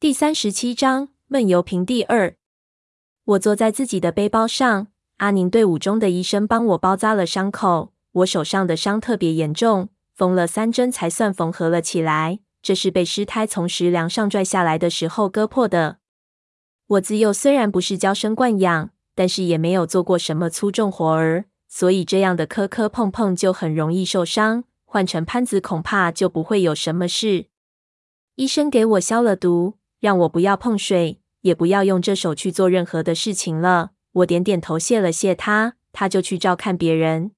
第三十七章梦游瓶第二。我坐在自己的背包上，阿宁队伍中的医生帮我包扎了伤口。我手上的伤特别严重，缝了三针才算缝合了起来。这是被尸胎从石梁上拽下来的时候割破的。我自幼虽然不是娇生惯养，但是也没有做过什么粗重活儿，所以这样的磕磕碰碰就很容易受伤。换成潘子，恐怕就不会有什么事。医生给我消了毒。让我不要碰水，也不要用这手去做任何的事情了。我点点头，谢了谢他，他就去照看别人。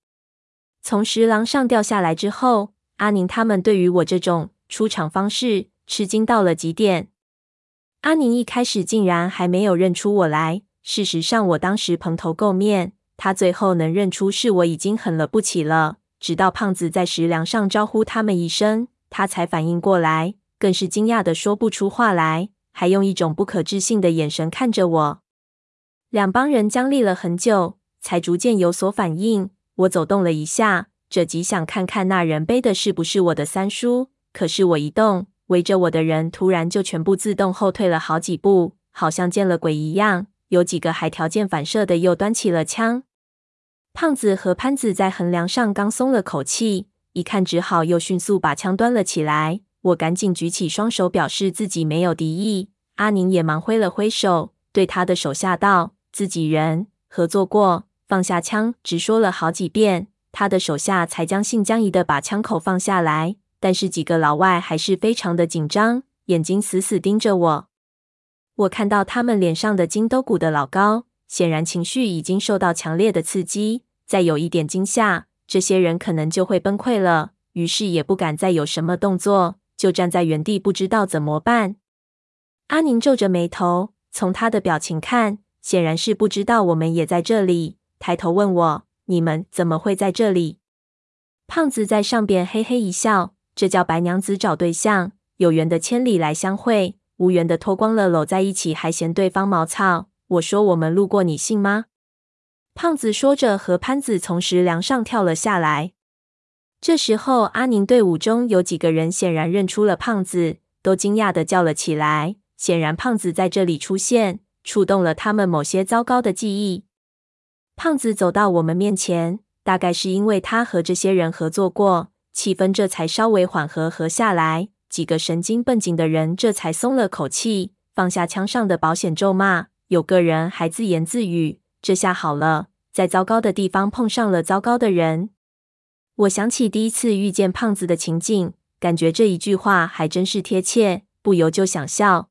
从石廊上掉下来之后，阿宁他们对于我这种出场方式吃惊到了极点。阿宁一开始竟然还没有认出我来。事实上，我当时蓬头垢面，他最后能认出是我已经很了不起了。直到胖子在石廊上招呼他们一声，他才反应过来。更是惊讶的说不出话来，还用一种不可置信的眼神看着我。两帮人僵立了很久，才逐渐有所反应。我走动了一下，这急想看看那人背的是不是我的三叔。可是我一动，围着我的人突然就全部自动后退了好几步，好像见了鬼一样。有几个还条件反射的又端起了枪。胖子和潘子在横梁上刚松了口气，一看只好又迅速把枪端了起来。我赶紧举起双手，表示自己没有敌意。阿宁也忙挥了挥手，对他的手下道：“自己人，合作过，放下枪。”直说了好几遍，他的手下才将信将疑的把枪口放下来。但是几个老外还是非常的紧张，眼睛死死盯着我。我看到他们脸上的筋都鼓得老高，显然情绪已经受到强烈的刺激。再有一点惊吓，这些人可能就会崩溃了。于是也不敢再有什么动作。就站在原地，不知道怎么办。阿宁皱着眉头，从他的表情看，显然是不知道我们也在这里。抬头问我：“你们怎么会在这里？”胖子在上边嘿嘿一笑：“这叫白娘子找对象，有缘的千里来相会，无缘的脱光了搂在一起，还嫌对方毛糙。”我说：“我们路过，你信吗？”胖子说着，和潘子从石梁上跳了下来。这时候，阿宁队伍中有几个人显然认出了胖子，都惊讶的叫了起来。显然，胖子在这里出现，触动了他们某些糟糕的记忆。胖子走到我们面前，大概是因为他和这些人合作过，气氛这才稍微缓和和下来。几个神经绷紧的人这才松了口气，放下枪上的保险咒骂。有个人还自言自语：“这下好了，在糟糕的地方碰上了糟糕的人。”我想起第一次遇见胖子的情景，感觉这一句话还真是贴切，不由就想笑。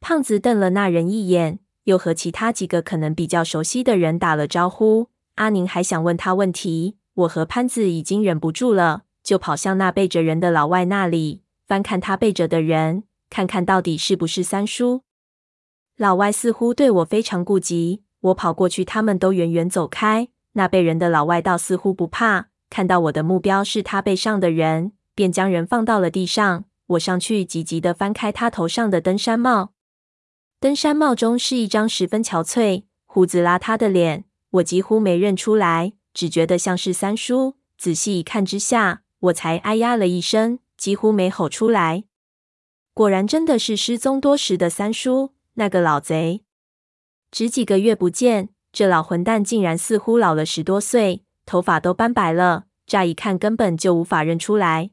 胖子瞪了那人一眼，又和其他几个可能比较熟悉的人打了招呼。阿宁还想问他问题，我和潘子已经忍不住了，就跑向那背着人的老外那里，翻看他背着的人，看看到底是不是三叔。老外似乎对我非常顾及，我跑过去，他们都远远走开。那背人的老外倒似乎不怕。看到我的目标是他背上的人，便将人放到了地上。我上去急急地翻开他头上的登山帽，登山帽中是一张十分憔悴、胡子邋遢的脸，我几乎没认出来，只觉得像是三叔。仔细一看之下，我才哎呀了一声，几乎没吼出来。果然真的是失踪多时的三叔，那个老贼！只几个月不见，这老混蛋竟然似乎老了十多岁。头发都斑白了，乍一看根本就无法认出来。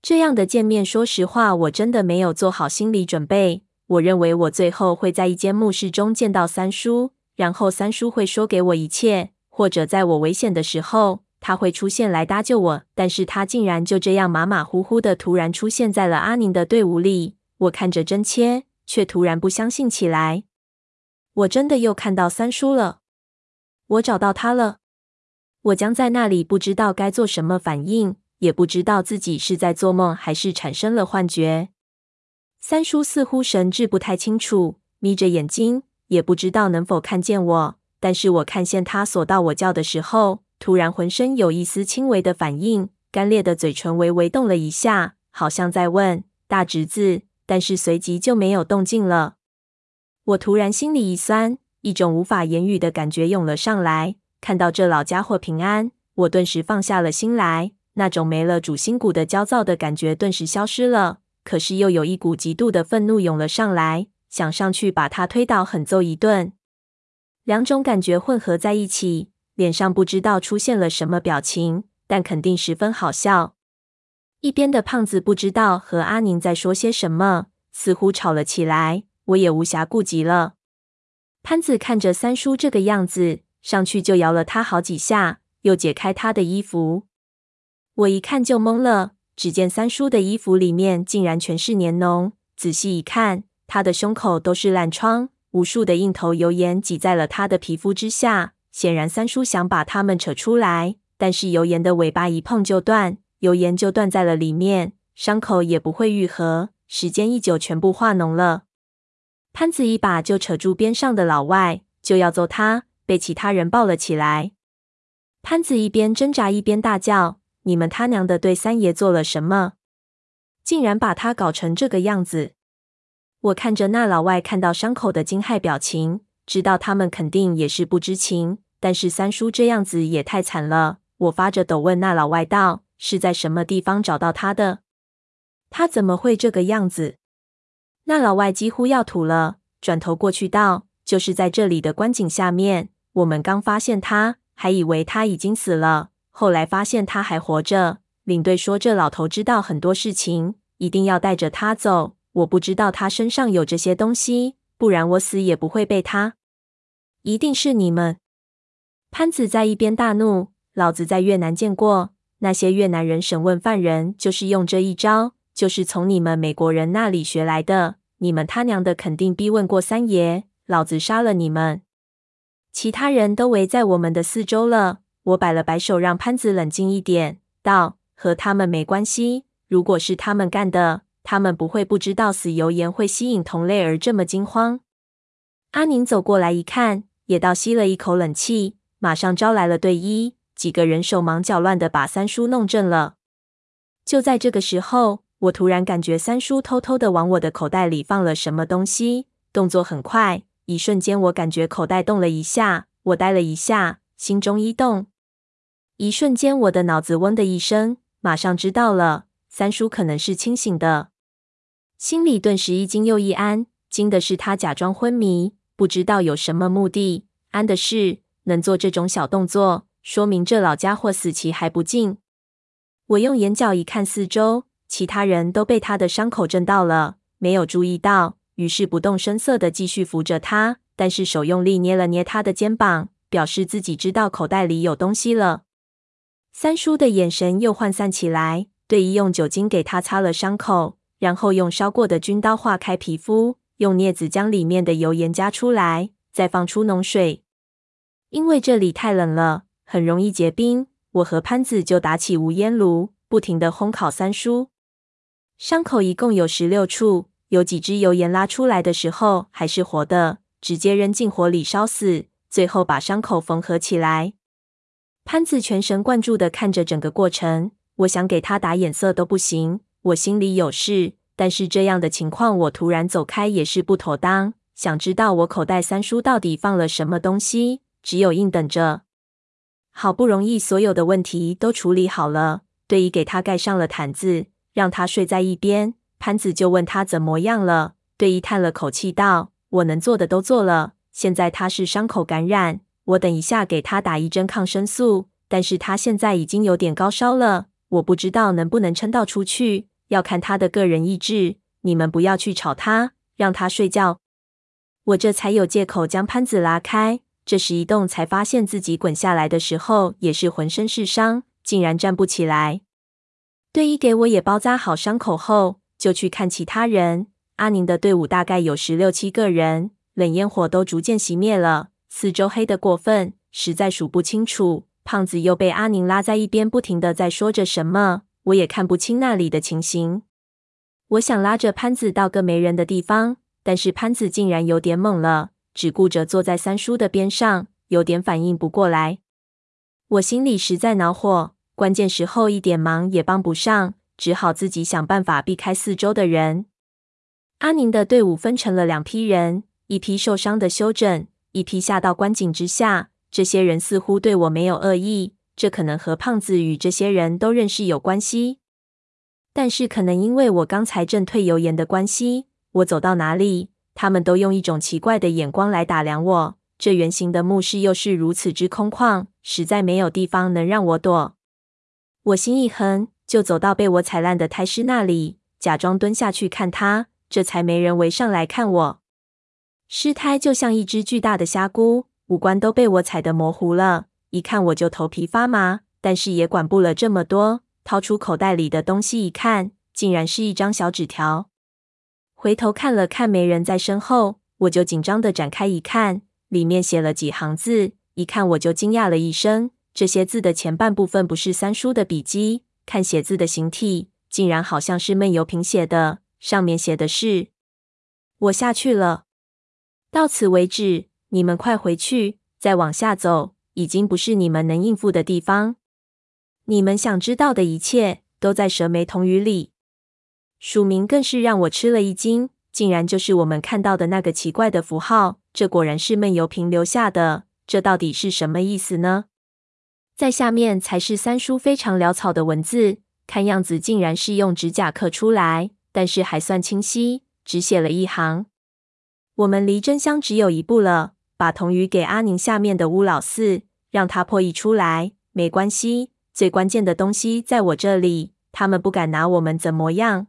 这样的见面，说实话，我真的没有做好心理准备。我认为我最后会在一间墓室中见到三叔，然后三叔会说给我一切，或者在我危险的时候，他会出现来搭救我。但是他竟然就这样马马虎虎的突然出现在了阿宁的队伍里。我看着真切，却突然不相信起来。我真的又看到三叔了，我找到他了。我将在那里，不知道该做什么反应，也不知道自己是在做梦还是产生了幻觉。三叔似乎神志不太清楚，眯着眼睛，也不知道能否看见我。但是我看见他索到我叫的时候，突然浑身有一丝轻微的反应，干裂的嘴唇微微动了一下，好像在问大侄子，但是随即就没有动静了。我突然心里一酸，一种无法言语的感觉涌了上来。看到这老家伙平安，我顿时放下了心来。那种没了主心骨的焦躁的感觉顿时消失了。可是又有一股极度的愤怒涌了上来，想上去把他推倒，狠揍一顿。两种感觉混合在一起，脸上不知道出现了什么表情，但肯定十分好笑。一边的胖子不知道和阿宁在说些什么，似乎吵了起来。我也无暇顾及了。潘子看着三叔这个样子，上去就摇了他好几下，又解开他的衣服。我一看就懵了，只见三叔的衣服里面竟然全是粘脓，仔细一看，他的胸口都是烂疮，无数的硬头油盐挤在了他的皮肤之下。显然三叔想把它们扯出来，但是油盐的尾巴一碰就断，油盐就断在了里面，伤口也不会愈合，时间一久全部化脓了。潘子一把就扯住边上的老外，就要揍他，被其他人抱了起来。潘子一边挣扎一边大叫：“你们他娘的对三爷做了什么？竟然把他搞成这个样子！”我看着那老外看到伤口的惊骇表情，知道他们肯定也是不知情。但是三叔这样子也太惨了。我发着抖问那老外道：“是在什么地方找到他的？他怎么会这个样子？”那老外几乎要吐了，转头过去道：“就是在这里的观景下面。我们刚发现他，还以为他已经死了，后来发现他还活着。领队说这老头知道很多事情，一定要带着他走。我不知道他身上有这些东西，不然我死也不会被他。一定是你们！”潘子在一边大怒：“老子在越南见过，那些越南人审问犯人就是用这一招。”就是从你们美国人那里学来的，你们他娘的肯定逼问过三爷，老子杀了你们！其他人都围在我们的四周了，我摆了摆手，让潘子冷静一点，道：“和他们没关系。如果是他们干的，他们不会不知道死油盐会吸引同类而这么惊慌。”阿宁走过来一看，也倒吸了一口冷气，马上招来了队医，几个人手忙脚乱的把三叔弄正了。就在这个时候。我突然感觉三叔偷偷的往我的口袋里放了什么东西，动作很快。一瞬间，我感觉口袋动了一下，我呆了一下，心中一动。一瞬间，我的脑子嗡的一声，马上知道了，三叔可能是清醒的。心里顿时一惊又一安，惊的是他假装昏迷，不知道有什么目的；安的是能做这种小动作，说明这老家伙死期还不近。我用眼角一看四周。其他人都被他的伤口震到了，没有注意到，于是不动声色的继续扶着他，但是手用力捏了捏他的肩膀，表示自己知道口袋里有东西了。三叔的眼神又涣散起来，队医用酒精给他擦了伤口，然后用烧过的军刀划开皮肤，用镊子将里面的油盐夹出来，再放出脓水。因为这里太冷了，很容易结冰，我和潘子就打起无烟炉，不停的烘烤三叔。伤口一共有十六处，有几支油盐拉出来的时候还是活的，直接扔进火里烧死，最后把伤口缝合起来。潘子全神贯注地看着整个过程，我想给他打眼色都不行。我心里有事，但是这样的情况我突然走开也是不妥当。想知道我口袋三叔到底放了什么东西，只有硬等着。好不容易所有的问题都处理好了，队医给他盖上了毯子。让他睡在一边，潘子就问他怎么样了。队医叹了口气道：“我能做的都做了，现在他是伤口感染，我等一下给他打一针抗生素。但是他现在已经有点高烧了，我不知道能不能撑到出去，要看他的个人意志。你们不要去吵他，让他睡觉。”我这才有借口将潘子拉开。这时一动才发现自己滚下来的时候也是浑身是伤，竟然站不起来。队医给我也包扎好伤口后，就去看其他人。阿宁的队伍大概有十六七个人，冷烟火都逐渐熄灭了，四周黑得过分，实在数不清楚。胖子又被阿宁拉在一边，不停地在说着什么，我也看不清那里的情形。我想拉着潘子到个没人的地方，但是潘子竟然有点懵了，只顾着坐在三叔的边上，有点反应不过来。我心里实在恼火。关键时候一点忙也帮不上，只好自己想办法避开四周的人。阿宁的队伍分成了两批人，一批受伤的休整，一批下到观景之下。这些人似乎对我没有恶意，这可能和胖子与这些人都认识有关系。但是可能因为我刚才正退油盐的关系，我走到哪里，他们都用一种奇怪的眼光来打量我。这圆形的墓室又是如此之空旷，实在没有地方能让我躲。我心一横，就走到被我踩烂的胎尸那里，假装蹲下去看他，这才没人围上来看我。尸胎就像一只巨大的虾蛄，五官都被我踩得模糊了，一看我就头皮发麻，但是也管不了这么多，掏出口袋里的东西一看，竟然是一张小纸条。回头看了看没人在身后，我就紧张地展开一看。里面写了几行字，一看我就惊讶了一声。这些字的前半部分不是三叔的笔迹，看写字的形体，竟然好像是闷油瓶写的。上面写的是：“我下去了，到此为止，你们快回去。再往下走，已经不是你们能应付的地方。你们想知道的一切，都在蛇眉童语里。”署名更是让我吃了一惊，竟然就是我们看到的那个奇怪的符号。这果然是闷油瓶留下的，这到底是什么意思呢？在下面才是三叔非常潦草的文字，看样子竟然是用指甲刻出来，但是还算清晰，只写了一行：我们离真相只有一步了，把童语给阿宁下面的乌老四，让他破译出来。没关系，最关键的东西在我这里，他们不敢拿我们怎么样。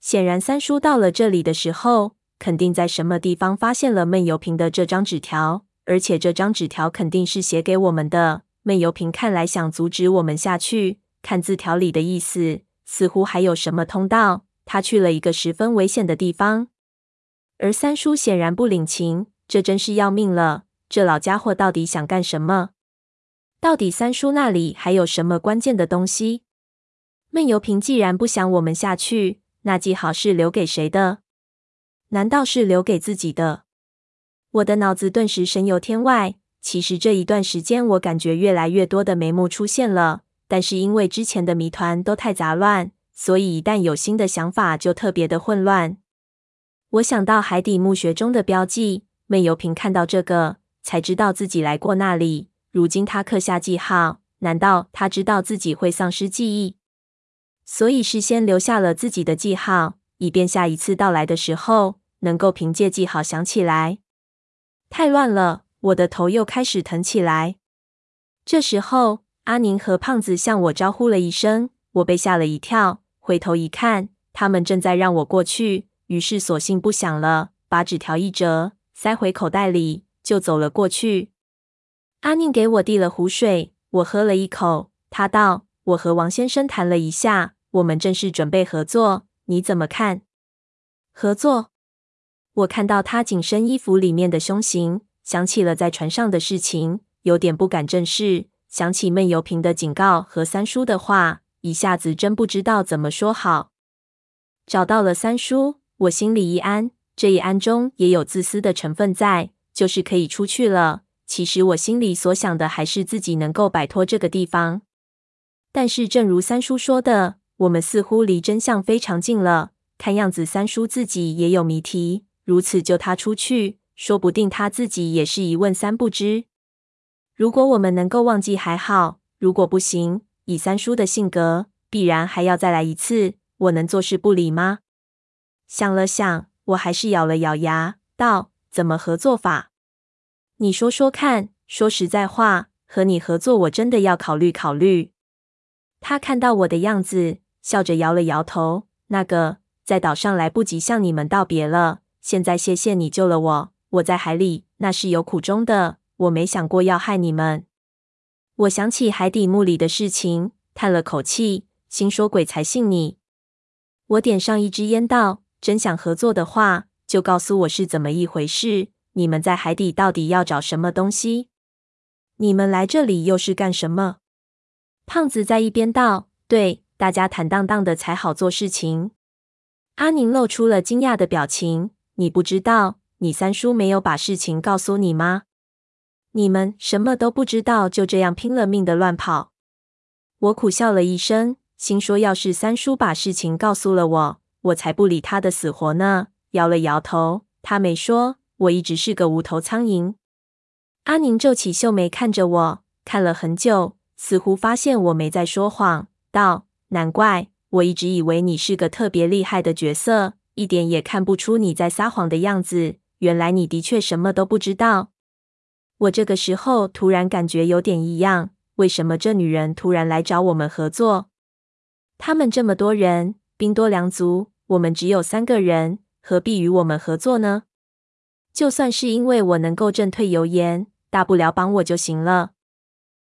显然，三叔到了这里的时候。肯定在什么地方发现了闷油瓶的这张纸条，而且这张纸条肯定是写给我们的。闷油瓶看来想阻止我们下去，看字条里的意思，似乎还有什么通道。他去了一个十分危险的地方，而三叔显然不领情，这真是要命了。这老家伙到底想干什么？到底三叔那里还有什么关键的东西？闷油瓶既然不想我们下去，那记号是留给谁的？难道是留给自己的？我的脑子顿时神游天外。其实这一段时间，我感觉越来越多的眉目出现了，但是因为之前的谜团都太杂乱，所以一旦有新的想法，就特别的混乱。我想到海底墓穴中的标记，闷油瓶看到这个，才知道自己来过那里。如今他刻下记号，难道他知道自己会丧失记忆，所以事先留下了自己的记号？以便下一次到来的时候，能够凭借记号想起来。太乱了，我的头又开始疼起来。这时候，阿宁和胖子向我招呼了一声，我被吓了一跳，回头一看，他们正在让我过去，于是索性不想了，把纸条一折，塞回口袋里，就走了过去。阿宁给我递了壶水，我喝了一口。他道：“我和王先生谈了一下，我们正式准备合作。”你怎么看？合作？我看到他紧身衣服里面的胸型，想起了在船上的事情，有点不敢正视。想起闷油瓶的警告和三叔的话，一下子真不知道怎么说好。找到了三叔，我心里一安。这一安中也有自私的成分在，就是可以出去了。其实我心里所想的还是自己能够摆脱这个地方。但是正如三叔说的。我们似乎离真相非常近了。看样子三叔自己也有谜题，如此救他出去，说不定他自己也是一问三不知。如果我们能够忘记还好，如果不行，以三叔的性格，必然还要再来一次。我能坐视不理吗？想了想，我还是咬了咬牙，道：“怎么合作法？你说说看。说实在话，和你合作，我真的要考虑考虑。”他看到我的样子。笑着摇了摇头。那个，在岛上来不及向你们道别了。现在谢谢你救了我。我在海里那是有苦衷的。我没想过要害你们。我想起海底墓里的事情，叹了口气，心说鬼才信你。我点上一支烟，道：真想合作的话，就告诉我是怎么一回事。你们在海底到底要找什么东西？你们来这里又是干什么？胖子在一边道：对。大家坦荡荡的才好做事情。阿宁露出了惊讶的表情。你不知道，你三叔没有把事情告诉你吗？你们什么都不知道，就这样拼了命的乱跑。我苦笑了一声，心说要是三叔把事情告诉了我，我才不理他的死活呢。摇了摇头，他没说。我一直是个无头苍蝇。阿宁皱起秀眉看着我，看了很久，似乎发现我没在说谎，道。难怪我一直以为你是个特别厉害的角色，一点也看不出你在撒谎的样子。原来你的确什么都不知道。我这个时候突然感觉有点异样，为什么这女人突然来找我们合作？他们这么多人，兵多粮足，我们只有三个人，何必与我们合作呢？就算是因为我能够振退油盐，大不了帮我就行了。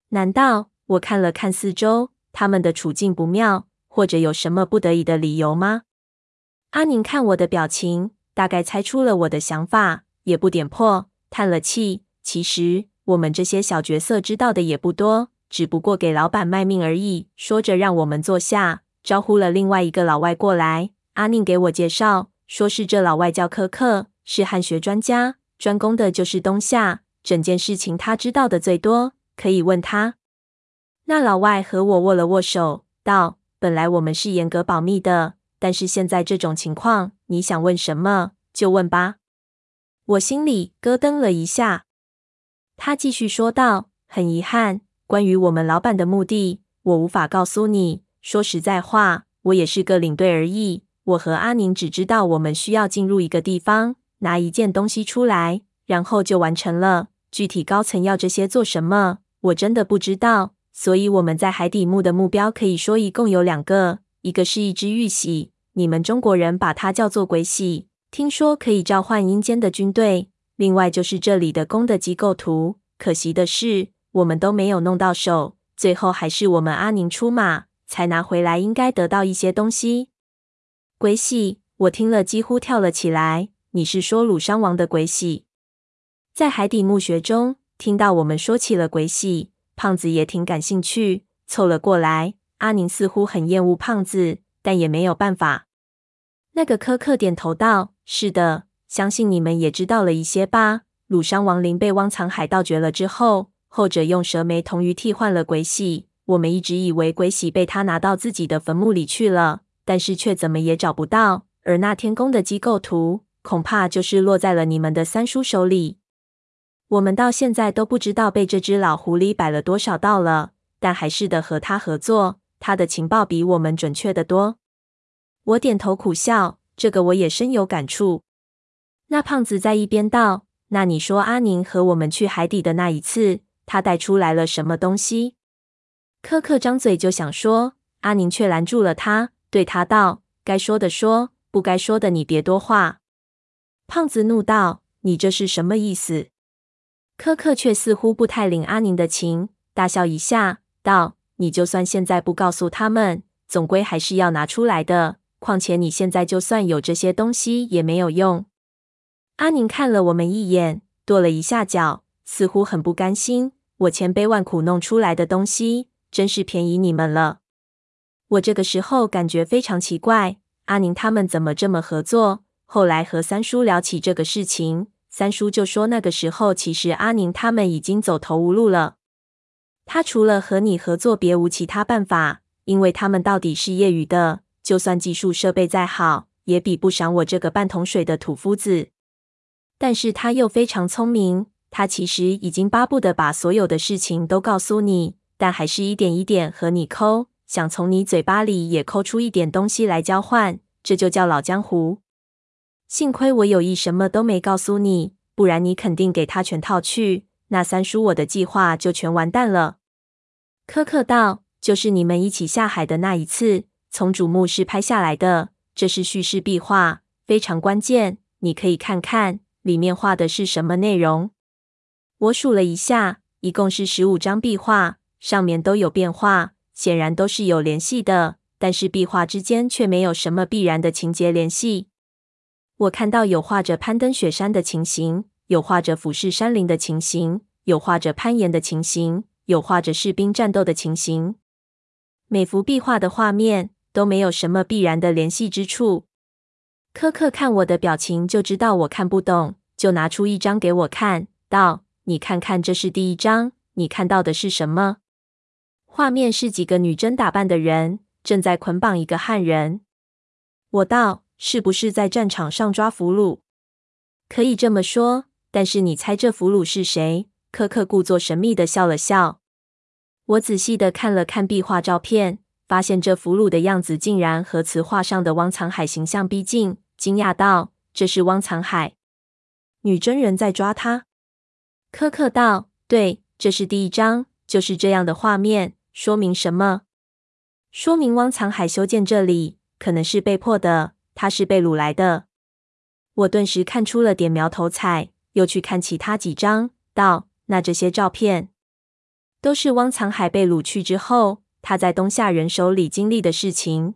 难道我看了看四周，他们的处境不妙，或者有什么不得已的理由吗？阿宁看我的表情，大概猜出了我的想法，也不点破，叹了气。其实我们这些小角色知道的也不多，只不过给老板卖命而已。说着，让我们坐下，招呼了另外一个老外过来。阿宁给我介绍，说是这老外叫柯克，是汉学专家，专攻的就是冬夏，整件事情他知道的最多，可以问他。那老外和我握了握手，道：“本来我们是严格保密的，但是现在这种情况，你想问什么就问吧。”我心里咯噔了一下。他继续说道：“很遗憾，关于我们老板的目的，我无法告诉你。说实在话，我也是个领队而已。我和阿宁只知道我们需要进入一个地方，拿一件东西出来，然后就完成了。具体高层要这些做什么，我真的不知道。所以我们在海底墓的目标可以说一共有两个，一个是一只玉玺，你们中国人把它叫做鬼玺，听说可以召唤阴间的军队。另外就是这里的宫的机构图，可惜的是我们都没有弄到手，最后还是我们阿宁出马。”才拿回来，应该得到一些东西。鬼玺，我听了几乎跳了起来。你是说鲁商王的鬼玺？在海底墓穴中听到我们说起了鬼玺，胖子也挺感兴趣，凑了过来。阿宁似乎很厌恶胖子，但也没有办法。那个苛刻点头道：“是的，相信你们也知道了一些吧？鲁商王陵被汪藏海盗掘了之后，后者用蛇眉铜鱼替换了鬼玺。”我们一直以为鬼玺被他拿到自己的坟墓里去了，但是却怎么也找不到。而那天宫的机构图，恐怕就是落在了你们的三叔手里。我们到现在都不知道被这只老狐狸摆了多少道了，但还是得和他合作。他的情报比我们准确得多。我点头苦笑，这个我也深有感触。那胖子在一边道：“那你说阿宁和我们去海底的那一次，他带出来了什么东西？”柯克张嘴就想说，阿宁却拦住了他，对他道：“该说的说，不该说的你别多话。”胖子怒道：“你这是什么意思？”柯克却似乎不太领阿宁的情，大笑一下，道：“你就算现在不告诉他们，总归还是要拿出来的。况且你现在就算有这些东西也没有用。”阿宁看了我们一眼，跺了一下脚，似乎很不甘心。我千杯万苦弄出来的东西。真是便宜你们了。我这个时候感觉非常奇怪，阿宁他们怎么这么合作？后来和三叔聊起这个事情，三叔就说那个时候其实阿宁他们已经走投无路了。他除了和你合作，别无其他办法，因为他们到底是业余的，就算技术设备再好，也比不上我这个半桶水的土夫子。但是他又非常聪明，他其实已经巴不得把所有的事情都告诉你。但还是一点一点和你抠，想从你嘴巴里也抠出一点东西来交换，这就叫老江湖。幸亏我有意什么都没告诉你，不然你肯定给他全套去，那三叔我的计划就全完蛋了。柯克道：“就是你们一起下海的那一次，从主墓室拍下来的，这是叙事壁画，非常关键，你可以看看里面画的是什么内容。”我数了一下，一共是十五张壁画。上面都有变化，显然都是有联系的，但是壁画之间却没有什么必然的情节联系。我看到有画着攀登雪山的情形，有画着俯视山林的情形，有画着攀岩的情形，有画着士兵战斗的情形。每幅壁画的画面都没有什么必然的联系之处。柯克看我的表情就知道我看不懂，就拿出一张给我看，道：“你看看，这是第一张，你看到的是什么？”画面是几个女真打扮的人正在捆绑一个汉人。我道：“是不是在战场上抓俘虏？”可以这么说，但是你猜这俘虏是谁？柯克故作神秘的笑了笑。我仔细的看了看壁画照片，发现这俘虏的样子竟然和瓷画上的汪藏海形象逼近，惊讶道：“这是汪藏海？女真人在抓他？”柯克道：“对，这是第一张，就是这样的画面。说明什么？说明汪藏海修建这里，可能是被迫的。他是被掳来的。”我顿时看出了点苗头彩，又去看其他几张，道：“那这些照片都是汪藏海被掳去之后。”他在东夏人手里经历的事情，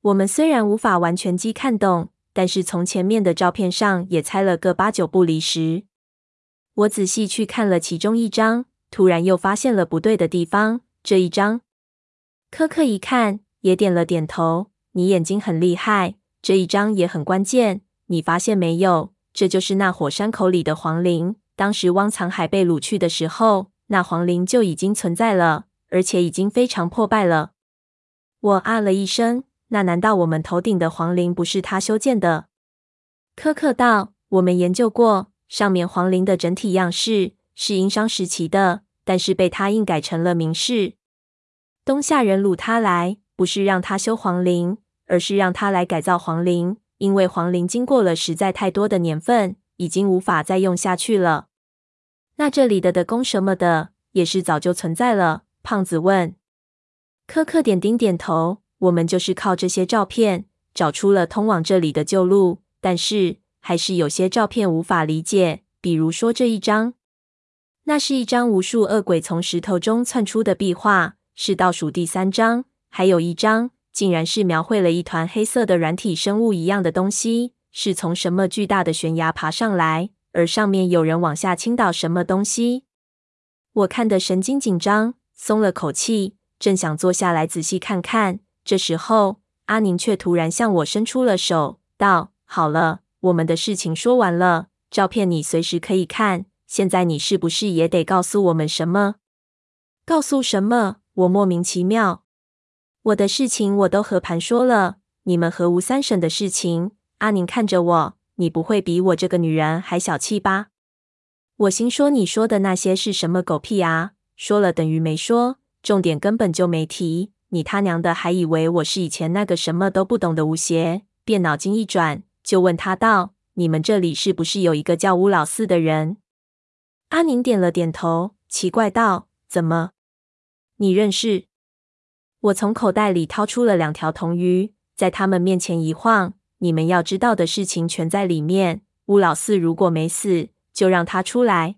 我们虽然无法完全机看懂，但是从前面的照片上也猜了个八九不离十。我仔细去看了其中一张，突然又发现了不对的地方。这一张，柯克一看也点了点头。你眼睛很厉害，这一张也很关键。你发现没有？这就是那火山口里的皇陵。当时汪藏海被掳去的时候，那皇陵就已经存在了。而且已经非常破败了。我啊了一声，那难道我们头顶的皇陵不是他修建的？苛刻道：“我们研究过，上面皇陵的整体样式是殷商时期的，但是被他硬改成了明式。东夏人掳他来，不是让他修皇陵，而是让他来改造皇陵，因为黄陵经过了实在太多的年份，已经无法再用下去了。那这里的的宫什么的，也是早就存在了。”胖子问：“柯克点丁点头，我们就是靠这些照片找出了通往这里的旧路，但是还是有些照片无法理解。比如说这一张，那是一张无数恶鬼从石头中窜出的壁画，是倒数第三张。还有一张，竟然是描绘了一团黑色的软体生物一样的东西，是从什么巨大的悬崖爬上来，而上面有人往下倾倒什么东西。我看得神经紧张。”松了口气，正想坐下来仔细看看，这时候阿宁却突然向我伸出了手，道：“好了，我们的事情说完了，照片你随时可以看。现在你是不是也得告诉我们什么？告诉什么？我莫名其妙。我的事情我都和盘说了，你们和吴三省的事情。”阿宁看着我：“你不会比我这个女人还小气吧？”我心说：“你说的那些是什么狗屁啊？”说了等于没说，重点根本就没提。你他娘的还以为我是以前那个什么都不懂的吴邪？便脑筋一转，就问他道：“你们这里是不是有一个叫乌老四的人？”阿宁点了点头，奇怪道：“怎么？你认识？”我从口袋里掏出了两条铜鱼，在他们面前一晃：“你们要知道的事情全在里面。乌老四如果没死，就让他出来。”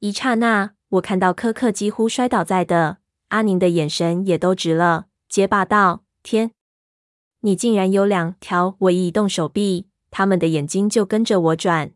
一刹那。我看到柯克几乎摔倒在的，阿宁的眼神也都直了，结巴道：“天，你竟然有两条！”我一动手臂，他们的眼睛就跟着我转。